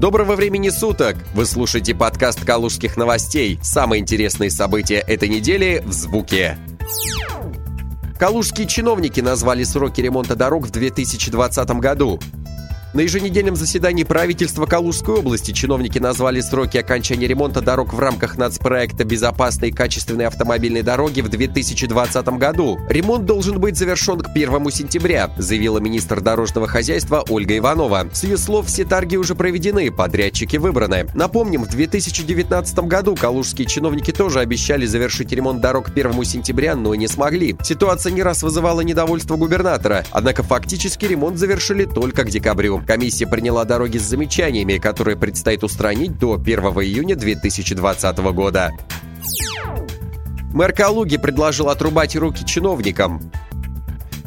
Доброго времени суток! Вы слушаете подкаст «Калужских новостей». Самые интересные события этой недели в звуке. Калужские чиновники назвали сроки ремонта дорог в 2020 году. На еженедельном заседании правительства Калужской области чиновники назвали сроки окончания ремонта дорог в рамках нацпроекта «Безопасные и качественные автомобильные дороги» в 2020 году. Ремонт должен быть завершен к 1 сентября, заявила министр дорожного хозяйства Ольга Иванова. С ее слов, все торги уже проведены, подрядчики выбраны. Напомним, в 2019 году калужские чиновники тоже обещали завершить ремонт дорог к 1 сентября, но не смогли. Ситуация не раз вызывала недовольство губернатора, однако фактически ремонт завершили только к декабрю. Комиссия приняла дороги с замечаниями, которые предстоит устранить до 1 июня 2020 года. Мэр Калуги предложил отрубать руки чиновникам.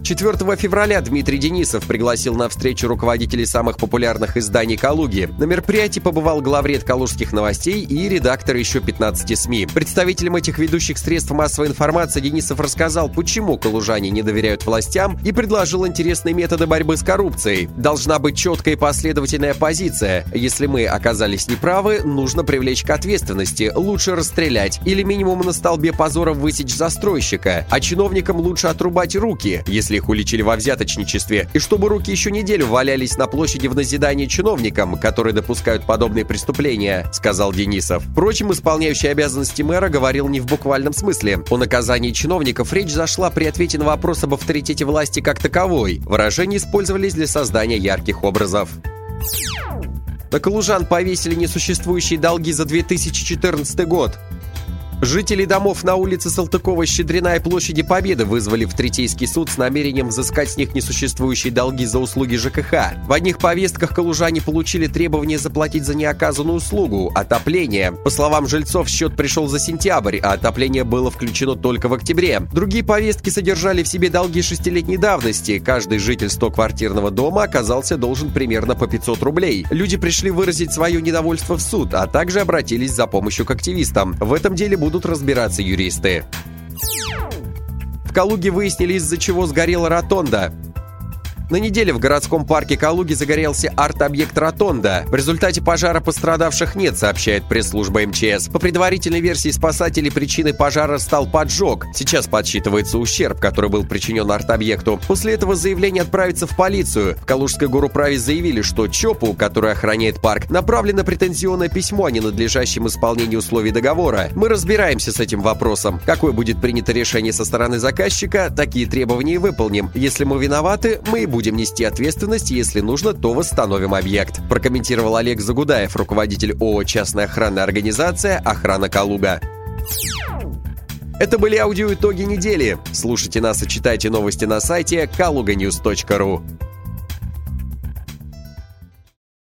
4 февраля Дмитрий Денисов пригласил на встречу руководителей самых популярных изданий «Калуги». На мероприятии побывал главред «Калужских новостей» и редактор еще 15 СМИ. Представителям этих ведущих средств массовой информации Денисов рассказал, почему калужане не доверяют властям и предложил интересные методы борьбы с коррупцией. Должна быть четкая и последовательная позиция. Если мы оказались неправы, нужно привлечь к ответственности, лучше расстрелять или минимум на столбе позора высечь застройщика, а чиновникам лучше отрубать руки, если если их уличили во взяточничестве, и чтобы руки еще неделю валялись на площади в назидании чиновникам, которые допускают подобные преступления, сказал Денисов. Впрочем, исполняющий обязанности мэра говорил не в буквальном смысле. О наказании чиновников речь зашла при ответе на вопрос об авторитете власти как таковой. Выражения использовались для создания ярких образов. На Калужан повесили несуществующие долги за 2014 год. Жители домов на улице Салтыкова-Щедрина и площади Победы вызвали в Третейский суд с намерением взыскать с них несуществующие долги за услуги ЖКХ. В одних повестках калужане получили требование заплатить за неоказанную услугу – отопление. По словам жильцов, счет пришел за сентябрь, а отопление было включено только в октябре. Другие повестки содержали в себе долги шестилетней давности. Каждый житель 100-квартирного дома оказался должен примерно по 500 рублей. Люди пришли выразить свое недовольство в суд, а также обратились за помощью к активистам. В этом деле будут будут разбираться юристы. В Калуге выяснили, из-за чего сгорела ротонда. На неделе в городском парке Калуги загорелся арт-объект «Ротонда». В результате пожара пострадавших нет, сообщает пресс-служба МЧС. По предварительной версии спасателей причиной пожара стал поджог. Сейчас подсчитывается ущерб, который был причинен арт-объекту. После этого заявление отправится в полицию. В Калужской горуправе заявили, что ЧОПу, который охраняет парк, направлено претензионное письмо о ненадлежащем исполнении условий договора. Мы разбираемся с этим вопросом. Какое будет принято решение со стороны заказчика, такие требования и выполним. Если мы виноваты, мы и будем будем нести ответственность, если нужно, то восстановим объект», прокомментировал Олег Загудаев, руководитель ООО «Частная охранная организация «Охрана Калуга». Это были аудиоитоги недели. Слушайте нас и читайте новости на сайте kaluganews.ru.